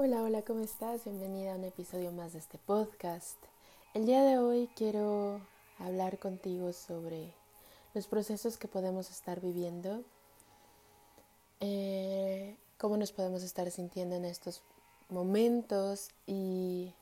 Hola, hola, ¿cómo estás? Bienvenida a un episodio más de este podcast. El día de hoy quiero hablar contigo sobre los procesos que podemos estar viviendo, eh, cómo nos podemos estar sintiendo en estos momentos y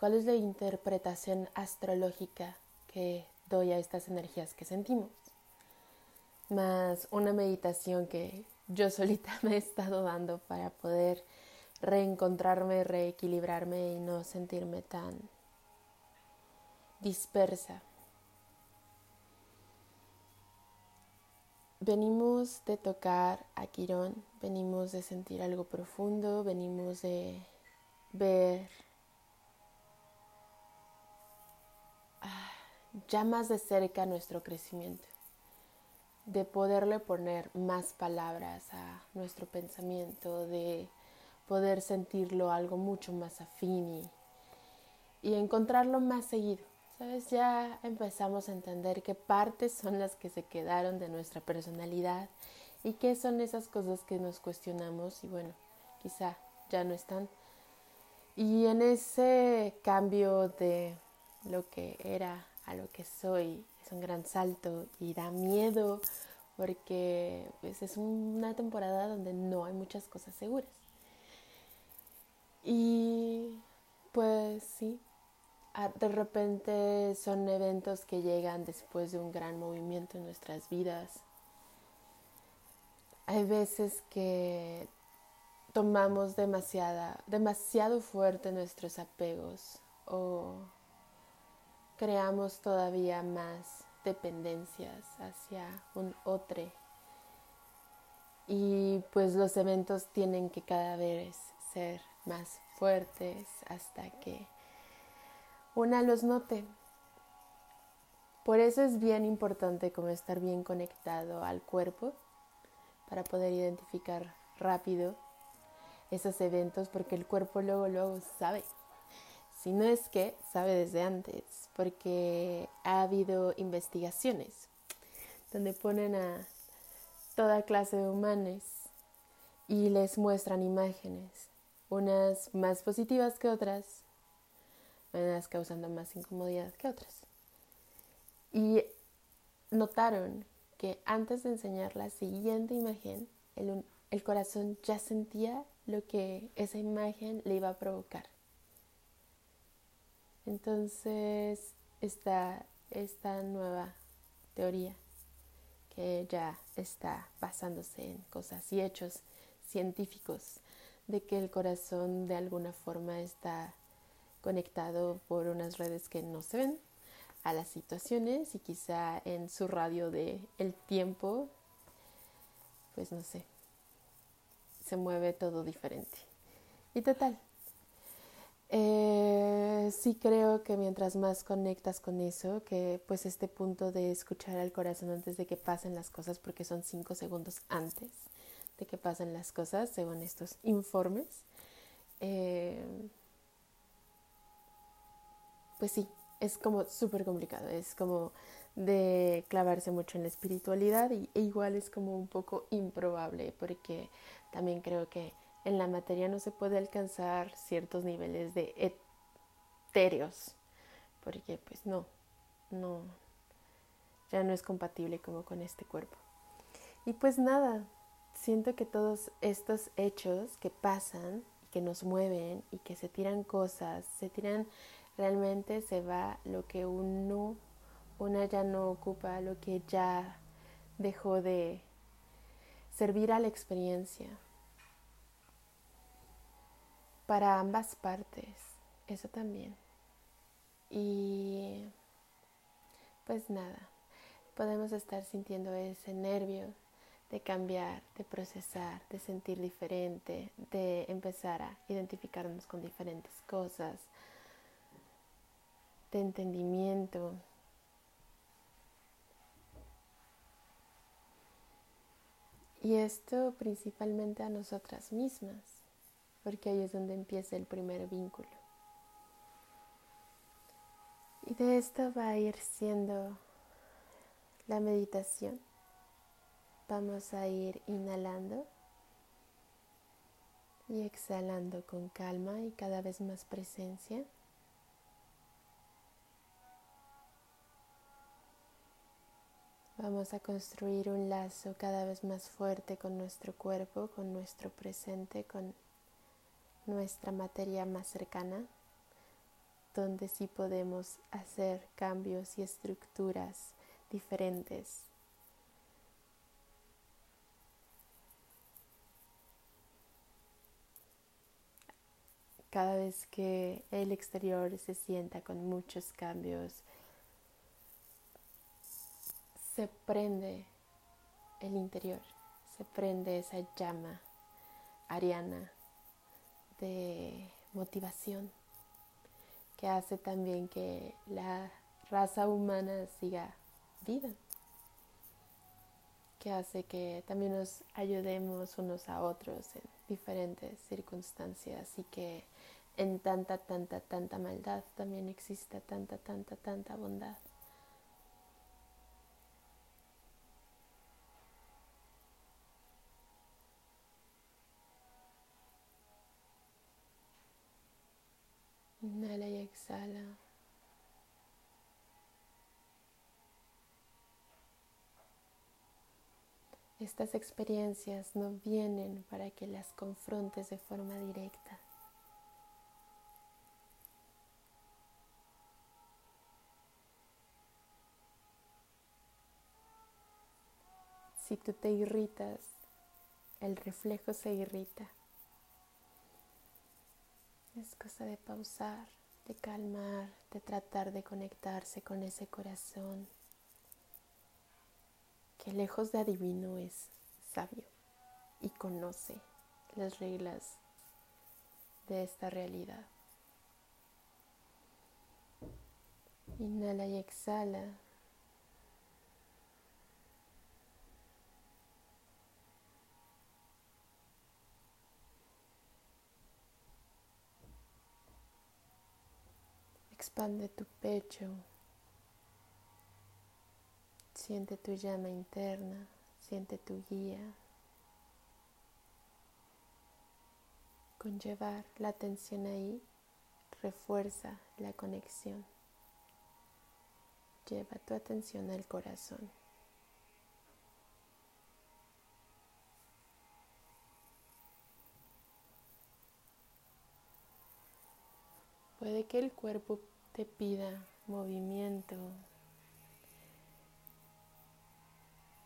cuál es la interpretación astrológica que doy a estas energías que sentimos. Más una meditación que yo solita me he estado dando para poder reencontrarme, reequilibrarme y no sentirme tan dispersa. Venimos de tocar a Quirón, venimos de sentir algo profundo, venimos de ver ah, ya más de cerca nuestro crecimiento, de poderle poner más palabras a nuestro pensamiento, de poder sentirlo algo mucho más afín y, encontrarlo más seguido. ¿Sabes? Ya empezamos a entender qué partes son las que se quedaron de nuestra personalidad y qué son esas cosas que nos cuestionamos y bueno, quizá ya no están. Y en ese cambio de lo que era a lo que soy es un gran salto y da miedo porque pues, es una temporada donde no hay muchas cosas seguras. Y pues sí, de repente son eventos que llegan después de un gran movimiento en nuestras vidas. Hay veces que tomamos demasiada, demasiado fuerte nuestros apegos o creamos todavía más dependencias hacia un otro. Y pues los eventos tienen que cada vez ser más fuertes hasta que una los note. Por eso es bien importante como estar bien conectado al cuerpo para poder identificar rápido esos eventos porque el cuerpo luego luego sabe. Si no es que sabe desde antes, porque ha habido investigaciones donde ponen a toda clase de humanos y les muestran imágenes unas más positivas que otras, unas causando más incomodidad que otras. Y notaron que antes de enseñar la siguiente imagen, el, el corazón ya sentía lo que esa imagen le iba a provocar. Entonces está esta nueva teoría que ya está basándose en cosas y hechos científicos de que el corazón de alguna forma está conectado por unas redes que no se ven a las situaciones y quizá en su radio de el tiempo pues no sé se mueve todo diferente. Y total eh, sí creo que mientras más conectas con eso que pues este punto de escuchar al corazón antes de que pasen las cosas porque son cinco segundos antes de que pasen las cosas según estos informes. Eh, pues sí, es como súper complicado, es como de clavarse mucho en la espiritualidad y, e igual es como un poco improbable porque también creo que en la materia no se puede alcanzar ciertos niveles de etéreos porque pues no, no, ya no es compatible como con este cuerpo. Y pues nada, siento que todos estos hechos que pasan que nos mueven y que se tiran cosas, se tiran realmente se va lo que uno una ya no ocupa, lo que ya dejó de servir a la experiencia. Para ambas partes, eso también. Y pues nada, podemos estar sintiendo ese nervio de cambiar, de procesar, de sentir diferente, de empezar a identificarnos con diferentes cosas, de entendimiento. Y esto principalmente a nosotras mismas, porque ahí es donde empieza el primer vínculo. Y de esto va a ir siendo la meditación Vamos a ir inhalando Y exhalando con calma y cada vez más presencia. Vamos a construir un lazo cada vez más fuerte con nuestro cuerpo, con nuestro presente, con nuestra materia más cercana, donde sí podemos hacer cambios y estructuras diferentes. Cada vez que el exterior se sienta con muchos cambios, se prende el interior, se prende esa llama ariana de motivación que hace también que la raza humana siga viva, que hace que también nos ayudemos unos a otros en diferentes circunstancias y que en tanta, tanta, tanta maldad también exista tanta, tanta, tanta bondad. Inhala y exhala. Estas experiencias no vienen para que las confrontes de forma directa. Si tú te irritas, el reflejo se irrita. Es cosa de pausar, de calmar, de tratar de conectarse con ese corazón que lejos de adivino es sabio y conoce las reglas de esta realidad. Inhala y exhala. Expande tu pecho. Siente tu llama interna, siente tu guía. Con llevar la atención ahí, refuerza la conexión. Lleva tu atención al corazón. Puede que el cuerpo te pida movimiento.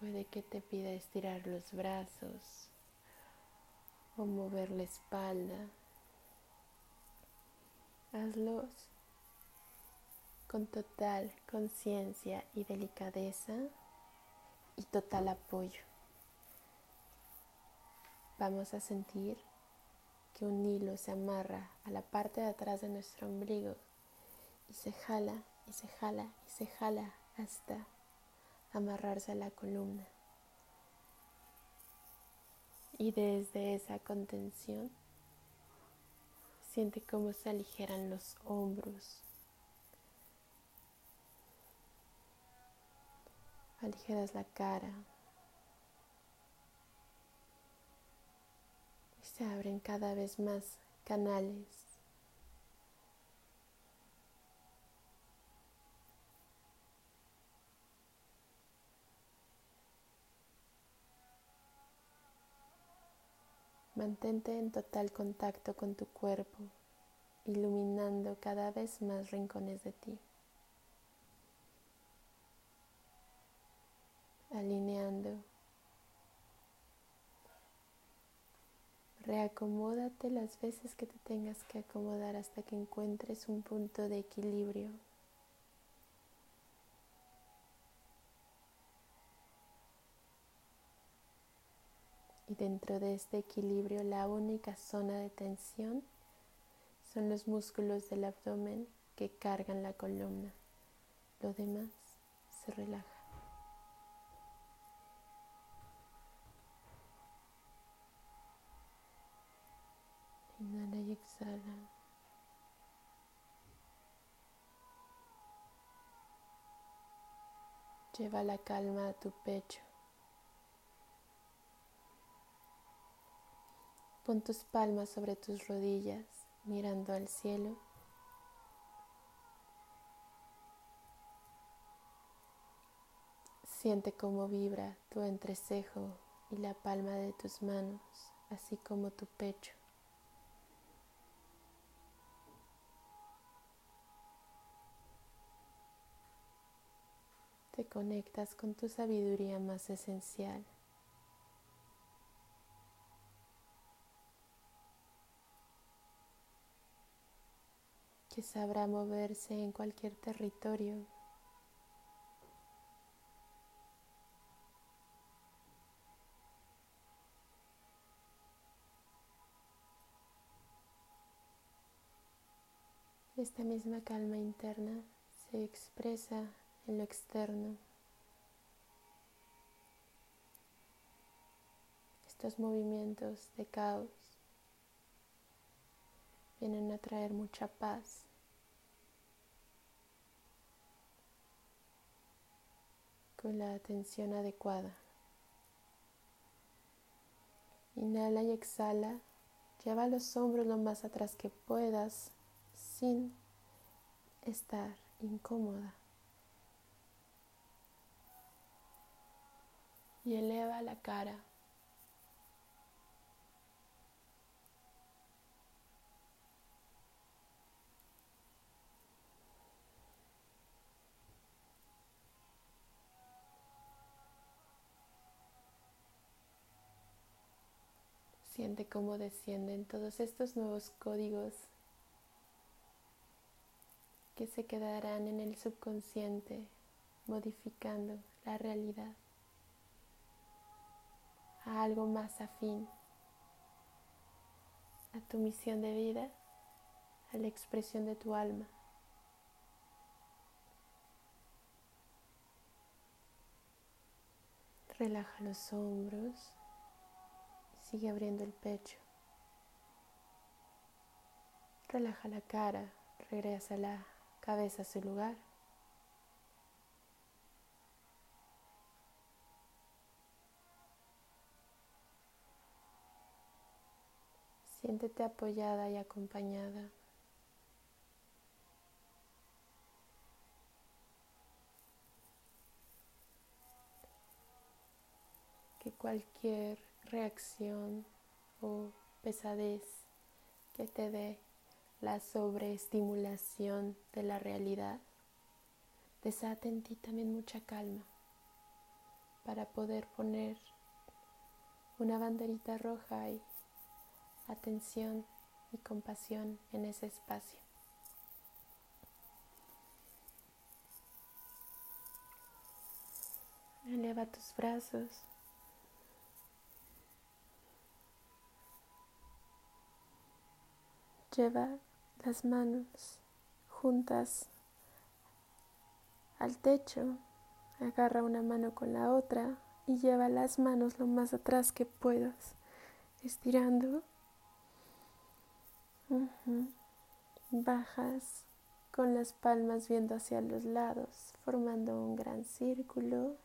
Puede que te pida estirar los brazos o mover la espalda. Hazlos con total conciencia y delicadeza y total apoyo. Vamos a sentir que un hilo se amarra a la parte de atrás de nuestro ombligo y se jala y se jala y se jala hasta amarrarse a la columna. Y desde esa contención siente cómo se aligeran los hombros. Aligeras la cara. Y se abren cada vez más canales Mantente en total contacto con tu cuerpo, iluminando cada vez más rincones de ti. Alineando. Reacomódate las veces que te tengas que acomodar hasta que encuentres un punto de equilibrio. Y dentro de este equilibrio la única zona de tensión son los músculos del abdomen que cargan la columna. Lo demás se relaja. Inhala y exhala. Lleva la calma a tu pecho. Pon tus palmas sobre tus rodillas, mirando al cielo. Siente cómo vibra tu entrecejo y la palma de tus manos, así como tu pecho. Te conectas con tu sabiduría más esencial. Que sabrá moverse en cualquier territorio. Esta misma calma interna se expresa en lo externo. Estos movimientos de caos vienen a traer mucha paz. La atención adecuada. Inhala y exhala. Lleva los hombros lo más atrás que puedas sin estar incómoda. Y eleva la cara. Siente cómo descienden todos estos nuevos códigos que se quedarán en el subconsciente modificando la realidad a algo más afín a tu misión de vida, a la expresión de tu alma. Relaja los hombros. Sigue abriendo el pecho. Relaja la cara, regresa la cabeza a su lugar. Siéntete apoyada y acompañada. Que cualquier reacción o pesadez que te dé la sobreestimulación de la realidad, desate en ti también mucha calma para poder poner una banderita roja y atención y compasión en ese espacio. Eleva tus brazos Lleva las manos juntas al techo, agarra una mano con la otra y lleva las manos lo más atrás que puedas, estirando. Bajas con las palmas viendo hacia los lados, formando un gran círculo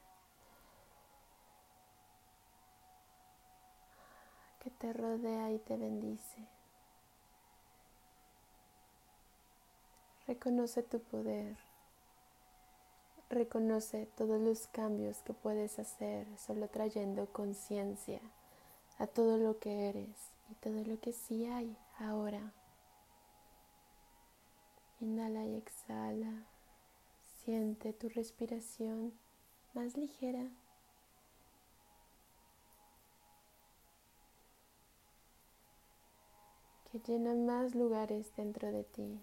que te rodea y te bendice. Reconoce tu poder. Reconoce todos los cambios que puedes hacer solo trayendo conciencia a todo lo que eres y todo lo que sí hay ahora. Inhala y exhala. Siente tu respiración más ligera. que llena más lugares dentro de ti.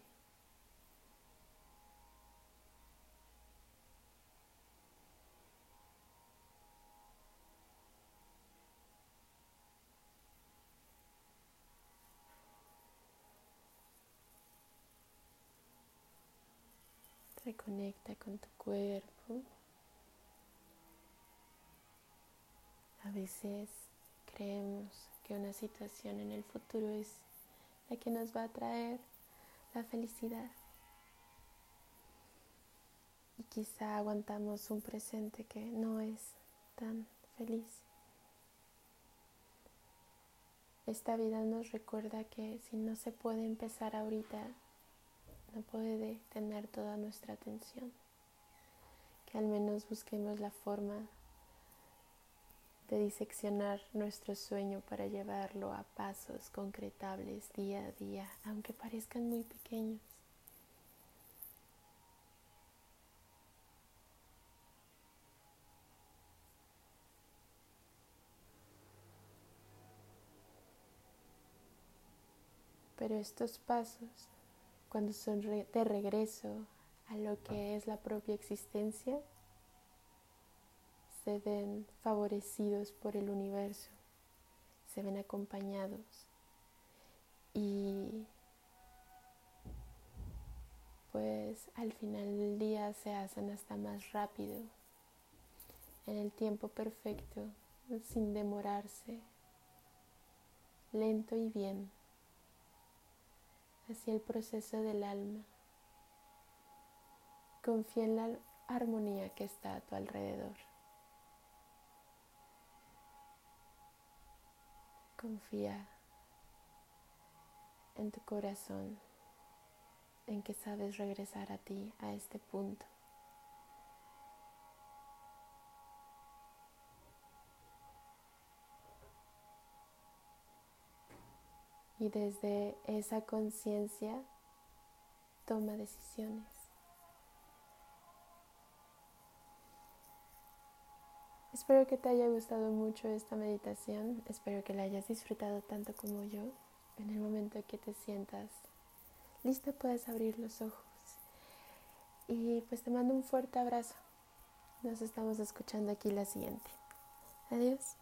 Reconecta con tu cuerpo. A veces creemos que una situación en el futuro es la que nos va a traer la felicidad. Y quizá aguantamos un presente que no es tan feliz. esta vida nos recuerda que si no se puede empezar ahorita, no puede tener toda nuestra atención. Que al menos busquemos la forma de diseccionar nuestro sueño para llevarlo a pasos concretables día a día, aunque parezcan muy pequeños. Pero estos pasos, cuando son de regreso a lo que es la propia existencia, se ven favorecidos por el universo, se ven acompañados. Y pues al final del día se hacen hasta más rápido, en el tiempo perfecto, sin demorarse, lento y bien, hacia el proceso del alma. Confía en la armonía que está a tu alrededor. Confía en tu corazón, en que sabes regresar a ti, a este punto. Y desde esa conciencia toma decisiones. Espero que te haya gustado mucho esta meditación, espero que la hayas disfrutado tanto como yo. En el momento que te sientas lista puedes abrir los ojos. Y pues te mando un fuerte abrazo. Nos estamos escuchando aquí la siguiente. Adiós.